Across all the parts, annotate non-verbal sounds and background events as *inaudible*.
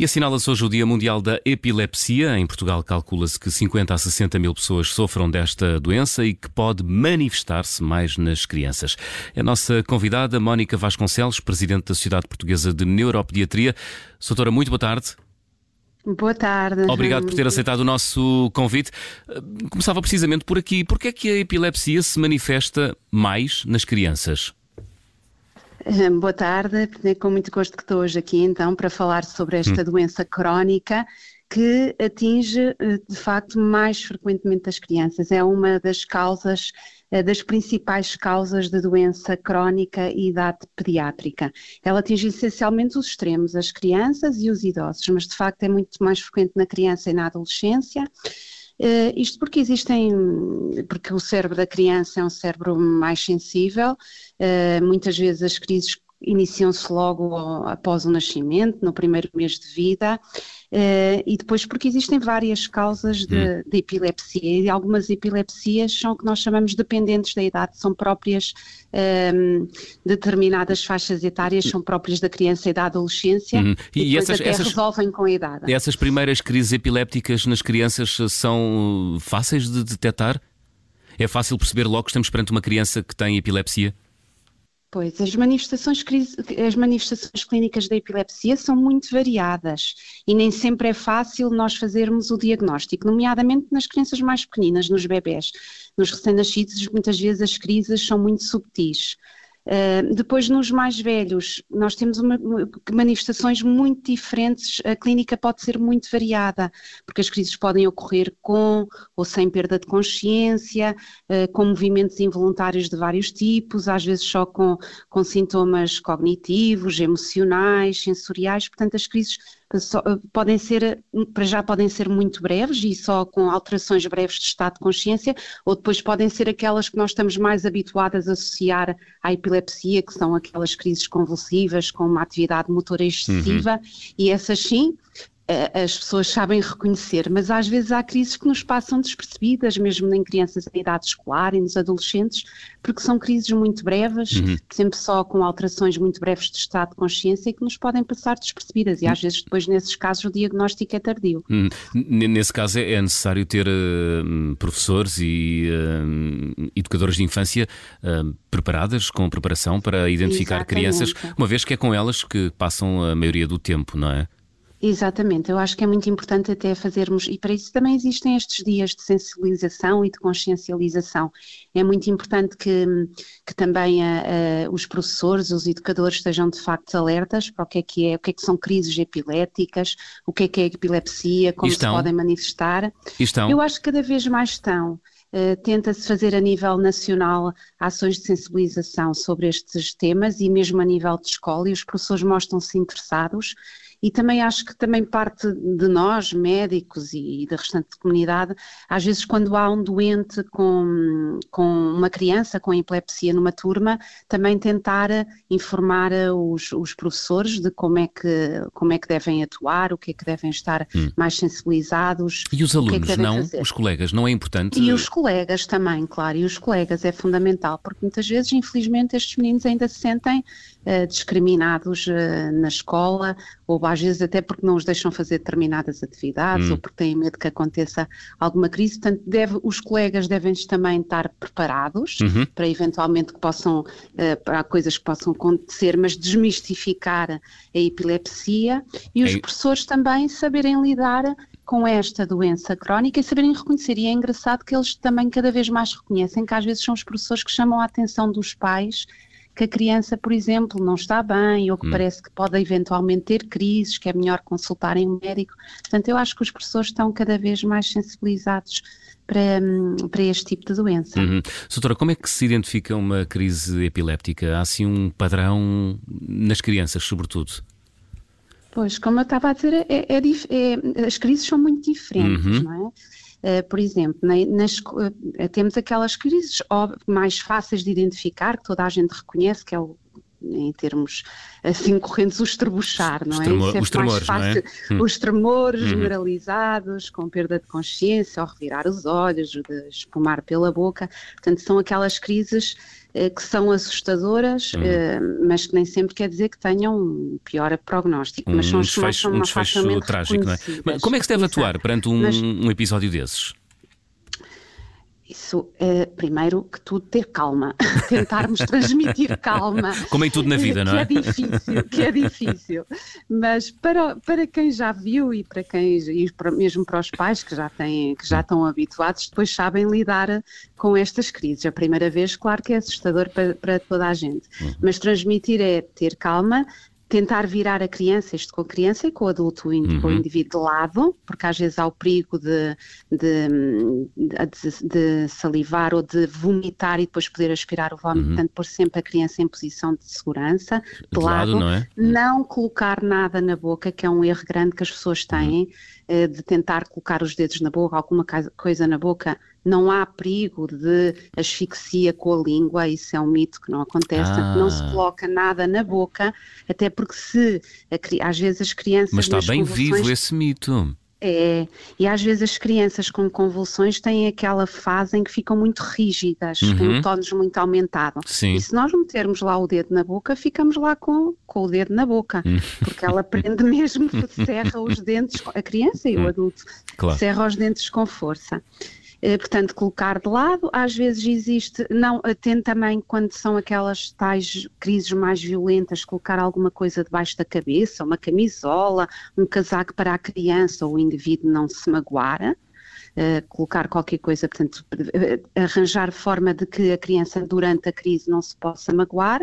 E assinala-se hoje o Dia Mundial da Epilepsia. Em Portugal calcula-se que 50 a 60 mil pessoas sofram desta doença e que pode manifestar-se mais nas crianças. É a nossa convidada, Mónica Vasconcelos, Presidente da Sociedade Portuguesa de Neuropediatria. Doutora, muito boa tarde. Boa tarde. Obrigado por ter aceitado o nosso convite. Começava precisamente por aqui. Por que é que a epilepsia se manifesta mais nas crianças? *laughs* Boa tarde, é com muito gosto que estou hoje aqui então para falar sobre esta hum. doença crónica que atinge eh, de facto mais frequentemente as crianças. É uma das causas, eh, das principais causas da doença crónica e idade pediátrica. Ela atinge essencialmente os extremos, as crianças e os idosos, mas de facto é muito mais frequente na criança e na adolescência. Uh, isto porque existem, porque o cérebro da criança é um cérebro mais sensível, uh, muitas vezes as crises iniciam-se logo após o nascimento, no primeiro mês de vida, uh, e depois porque existem várias causas de, hum. de, epilepsia, e algumas epilepsias são o que nós chamamos dependentes da idade, são próprias um, ehm, determinadas faixas etárias, são próprias da criança e da adolescência, hum. e, e essas, até essas, resolvem com a idade. Essas primeiras crises epilépticas nas crianças são fáceis de detectar? É fácil perceber logo que estamos perante uma criança que tem epilepsia? Pois, as manifestações, as manifestações clínicas da epilepsia são muito variadas e nem sempre é fácil nós fazermos o diagnóstico, nomeadamente nas crianças mais pequeninas, nos bebés. Nos recém-nascidos, muitas vezes as crises são muito subtis. Uh, depois, nos mais velhos, nós temos uma, manifestações muito diferentes, a clínica pode ser muito variada, porque as crises podem ocorrer com ou sem perda de consciência, uh, com movimentos involuntários de vários tipos, às vezes só com, com sintomas cognitivos, emocionais, sensoriais, portanto, as crises podem ser, para já podem ser muito breves e só com alterações breves de estado de consciência, ou depois podem ser aquelas que nós estamos mais habituadas a associar à epilepsia, que são aquelas crises convulsivas com uma atividade motora excessiva, uhum. e essas sim, as pessoas sabem reconhecer, mas às vezes há crises que nos passam despercebidas, mesmo em crianças em idade escolar e nos adolescentes, porque são crises muito breves, uhum. sempre só com alterações muito breves de estado de consciência e que nos podem passar despercebidas. E às vezes, depois, nesses casos, o diagnóstico é tardio. Uhum. Nesse caso, é, é necessário ter uh, professores e uh, educadores de infância uh, preparadas, com preparação para identificar Exatamente. crianças, uma vez que é com elas que passam a maioria do tempo, não é? Exatamente, eu acho que é muito importante até fazermos, e para isso também existem estes dias de sensibilização e de consciencialização. É muito importante que, que também a, a, os professores, os educadores estejam de facto alertas para o que é que é, o que é que são crises epiléticas, o que é que é epilepsia, como estão. se podem manifestar. Estão. Eu acho que cada vez mais estão. Uh, Tenta-se fazer a nível nacional ações de sensibilização sobre estes temas e mesmo a nível de escola, e os professores mostram-se interessados e também acho que também parte de nós, médicos e da restante comunidade, às vezes quando há um doente com, com uma criança com epilepsia numa turma, também tentar informar os, os professores de como é, que, como é que devem atuar, o que é que devem estar hum. mais sensibilizados. E os alunos, que é não? Fazer. Os colegas, não é importante? E os colegas também, claro, e os colegas é fundamental, porque muitas vezes, infelizmente, estes meninos ainda se sentem uh, discriminados uh, na escola ou às vezes até porque não os deixam fazer determinadas atividades hum. ou porque têm medo que aconteça alguma crise. Portanto, deve, os colegas devem também estar preparados uhum. para eventualmente que possam, uh, para coisas que possam acontecer, mas desmistificar a epilepsia e os professores também saberem lidar com esta doença crónica e saberem reconhecer. E é engraçado que eles também cada vez mais reconhecem que às vezes são os professores que chamam a atenção dos pais que a criança, por exemplo, não está bem ou que hum. parece que pode eventualmente ter crises, que é melhor consultarem um médico. Portanto, eu acho que os professores estão cada vez mais sensibilizados para, para este tipo de doença. Uhum. Doutora, como é que se identifica uma crise epiléptica? Há assim um padrão nas crianças, sobretudo? Pois, como eu estava a dizer, é, é, é, as crises são muito diferentes, uhum. não é? Uh, por exemplo, na, nas, uh, temos aquelas crises mais fáceis de identificar, que toda a gente reconhece, que é o em termos assim correntes, os trebuchar, não é? Tremor, é os tremores, fácil. não é? Os tremores uhum. generalizados, com perda de consciência, ao revirar os olhos, de espumar pela boca. Portanto, são aquelas crises eh, que são assustadoras, uhum. eh, mas que nem sempre quer dizer que tenham um pior prognóstico. Um mas são, desfecho, são um desfecho trágico, não é? Mas como é que se deve atuar perante um, mas, um episódio desses? Isso é, primeiro que tudo, ter calma, *laughs* tentarmos transmitir calma. Como em tudo na vida, não é? Que é difícil, que é difícil. Mas para, para quem já viu e para quem, e para, mesmo para os pais que já, têm, que já estão habituados, depois sabem lidar com estas crises. A primeira vez, claro que é assustador para, para toda a gente, uhum. mas transmitir é ter calma, tentar virar a criança, isto com a criança e com o adulto, uhum. com o indivíduo de lado, porque às vezes há o perigo de, de, de, de salivar ou de vomitar e depois poder aspirar o vómito, uhum. portanto, pôr sempre a criança em posição de segurança, de, lado, lado, não, é? não colocar nada na boca, que é um erro grande que as pessoas têm, uhum. de tentar colocar os dedos na boca, alguma coisa na boca, não há perigo de asfixia com a língua, isso é um mito que não acontece, ah. não se coloca nada na boca, até porque se às vezes as crianças. Mas está bem vivo esse mito. É, e às vezes as crianças com convulsões têm aquela fase em que ficam muito rígidas, uhum. têm o tónus muito aumentado. Sim. E se nós metermos lá o dedo na boca, ficamos lá com, com o dedo na boca, uhum. porque ela prende *laughs* mesmo, cerra os dentes, a criança e o hum. adulto, claro. cerra os dentes com força. Eh, portanto, colocar de lado. Às vezes existe, não, tem também quando são aquelas tais crises mais violentas, colocar alguma coisa debaixo da cabeça, uma camisola, um casaco para a criança ou o indivíduo não se magoar. Uh, colocar qualquer coisa, portanto, arranjar forma de que a criança durante a crise não se possa magoar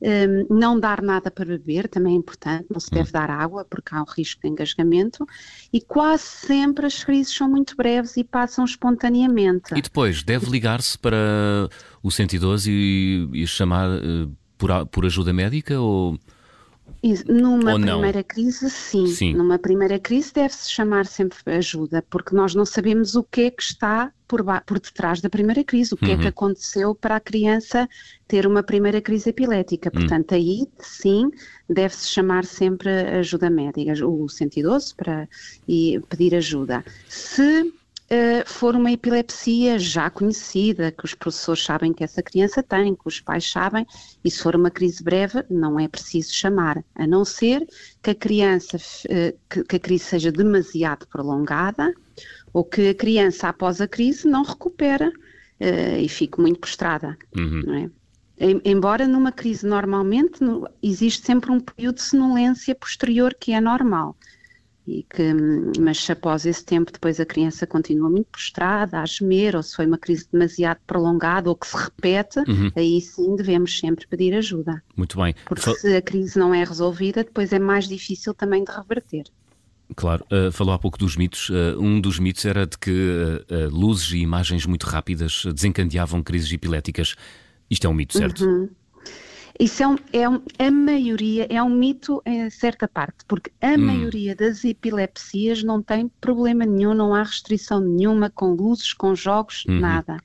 um, não dar nada para beber também é importante, não se deve hum. dar água porque há um risco de engasgamento e quase sempre as crises são muito breves e passam espontaneamente. E depois, deve ligar-se para o 112 e, e chamar uh, por, por ajuda médica ou... Numa primeira crise, sim. sim. Numa primeira crise deve-se chamar sempre ajuda, porque nós não sabemos o que é que está por, por detrás da primeira crise, o que uhum. é que uhum. aconteceu para a criança ter uma primeira crise epilética. Uhum. Portanto, uhum. aí sim deve-se chamar sempre ajuda médica, o 112 para e pedir ajuda. Se uh, for uma epilepsia já conhecida, que os professores sabem que essa criança tem, que os pais sabem, e se for uma crise breve, não é preciso chamar, a não ser que a criança, uh, que, que a crise seja demasiado prolongada ou que a criança, após a crise, não recupera uh, e fique muito prostrada. Uhum. Não é? Embora numa crise normalmente no, existe sempre um período de sonolência posterior que é normal. E que, mas após esse tempo, depois a criança continua muito prostrada, a gemer, ou se foi uma crise demasiado prolongada ou que se repete, uhum. aí sim devemos sempre pedir ajuda. Muito bem. Porque Fal... se a crise não é resolvida, depois é mais difícil também de reverter. Claro, uh, falou há pouco dos mitos. Uh, um dos mitos era de que uh, luzes e imagens muito rápidas desencadeavam crises epiléticas. Isto é um mito, certo? Uhum. Isso é, um, é um, a maioria, é um mito em certa parte, porque a hum. maioria das epilepsias não tem problema nenhum, não há restrição nenhuma com luzes, com jogos, uhum. nada.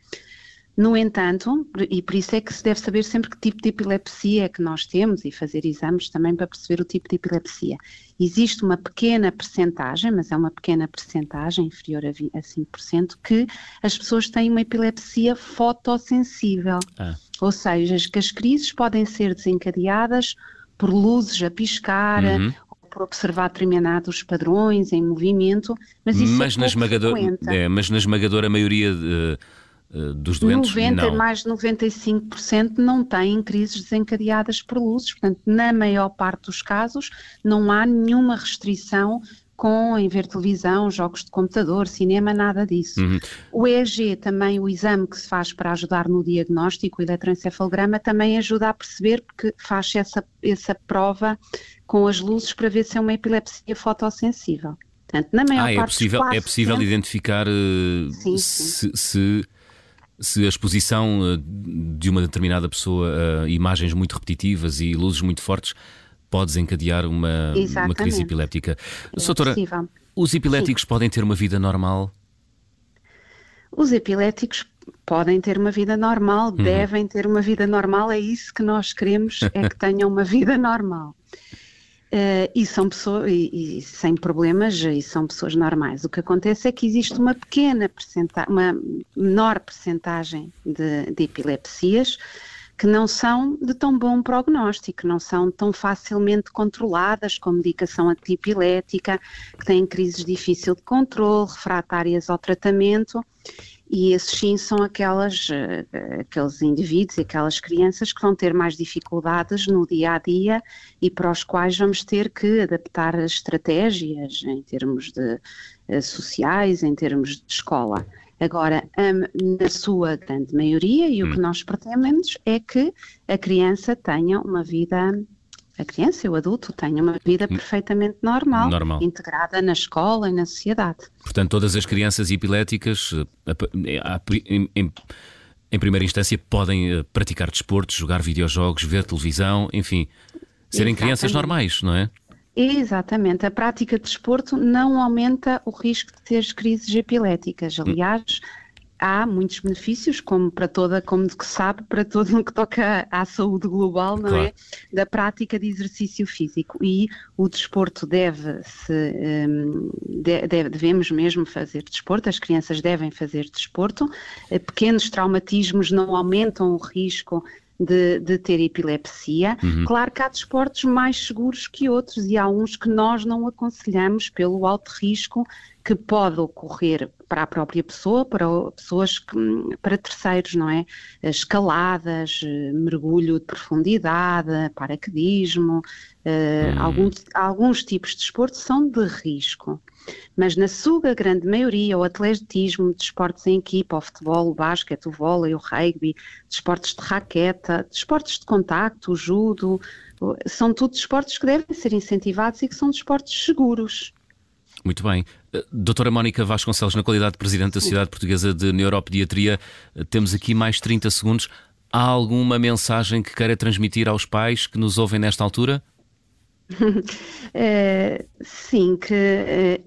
No entanto, e por isso é que se deve saber sempre que tipo de epilepsia é que nós temos e fazer exames também para perceber o tipo de epilepsia. Existe uma pequena percentagem, mas é uma pequena percentagem, inferior a 5%, que as pessoas têm uma epilepsia fotossensível. Ah. Ou seja, que as crises podem ser desencadeadas por luzes a piscar, uhum por observar determinados padrões em movimento, mas isso mas é na esmagador, é, Mas na esmagadora maioria de, eh, dos doentes? 90, não. mais de 95% não têm crises desencadeadas por luzes, portanto, na maior parte dos casos, não há nenhuma restrição com em ver televisão, jogos de computador, cinema, nada disso. Uhum. O EEG também, o exame que se faz para ajudar no diagnóstico, o eletroencefalograma, também ajuda a perceber, porque faz essa, essa prova com as luzes para ver se é uma epilepsia fotossensível. Portanto, na maior ah, é parte possível, é possível sempre... identificar uh, sim, sim. se, se se a exposição eh, de uma determinada pessoa a imagens muito repetitivas e luzes muito fortes pode desencadear uma, uma crise epiléptica. É Soutora, os epiléticos Sim. podem ter uma vida normal? Os epiléticos podem ter uma vida normal, uhum. devem ter uma vida normal, é isso que nós queremos, é que *laughs* tenham uma vida normal. Uh, e são pessoas e, e, sem problemas e são pessoas normais. O que acontece é que existe uma pequena uma menor percentagem de, de epilepsias que não são de tão bom prognóstico, não são tão facilmente controladas com medicação antipilética, que têm crises difíceis de controle, refratárias ao tratamento e esses sim são aquelas, eh, aqueles indivíduos aquelas crianças que vão ter mais dificuldades no dia a dia e para os quais vamos ter que adaptar as estratégias em termos de eh, sociais, em termos de escola. Agora, na sua grande maioria, e o que hum. nós pretendemos é que a criança tenha uma vida a criança e o adulto tenham uma vida hum. perfeitamente normal, normal, integrada na escola e na sociedade. Portanto, todas as crianças epiléticas, eh, em, em primeira instância, podem eh, praticar desporto, jogar videojogos, ver televisão, enfim, serem Exatamente. crianças normais, não é? Exatamente. A prática de desporto não aumenta o risco de ter crises epiléticas. Hum. Aliás, há muitos benefícios, como para toda, como que sabe, para todo o que toca à saúde global, não claro. é? Da prática de exercício físico. E o desporto deve se um, deve, devemos mesmo fazer desporto, as crianças devem fazer desporto. Eh, pequenos traumatismos não aumentam o risco de, de, ter epilepsia. Uhum. Claro que há desportos mais seguros que outros e há uns que nós não aconselhamos pelo alto risco que pode ocorrer para a própria pessoa, para pessoas que, para terceiros, não é? Escaladas, mergulho de profundidade, paraquedismo, uh, alguns, alguns tipos de desporto são de risco. Mas na sua grande maioria, o atletismo, desportos em equipa, o futebol, o basquete, o vôlei, o rugby, desportos de raqueta, desportos de contacto, o judo, são tudo desportos que devem ser incentivados e que são desportos seguros. Muito bem. Eh, doutora Mónica Vasconcelos, na qualidade de Presidente da Sociedade Portuguesa de Neuropediatria, eh, temos aqui mais 30 segundos. Há alguma mensagem que queira transmitir aos pais que nos ouvem nesta altura? é, *laughs* sim, que é,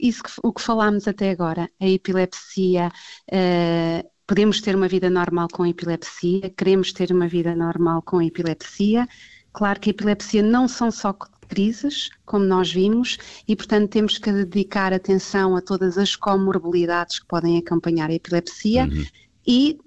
isso que, o que falámos até agora, a epilepsia, é, podemos ter uma vida normal com epilepsia, queremos ter uma vida normal com epilepsia. Claro que a epilepsia não são só crises, como nós vimos, e portanto temos que dedicar atenção a todas as comorbilidades que podem acompanhar a epilepsia uhum. e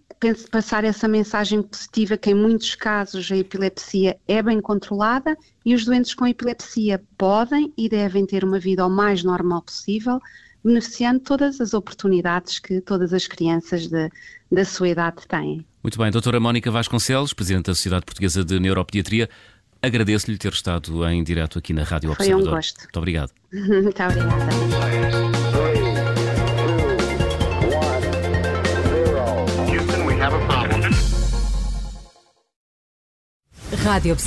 passar essa mensagem positiva que em muitos casos a epilepsia é bem controlada e os doentes com epilepsia podem e devem ter uma vida o mais normal possível, beneficiando todas as oportunidades que todas as crianças de, da sua idade têm. Muito bem, doutora Mónica Vasconcelos, Presidente da Sociedade Portuguesa de Neuropediatria, Agradeço-lhe ter estado em direto aqui na Rádio Foi Observador. um gosto. Muito obrigado. *laughs* Muito obrigada. Rádio Observador.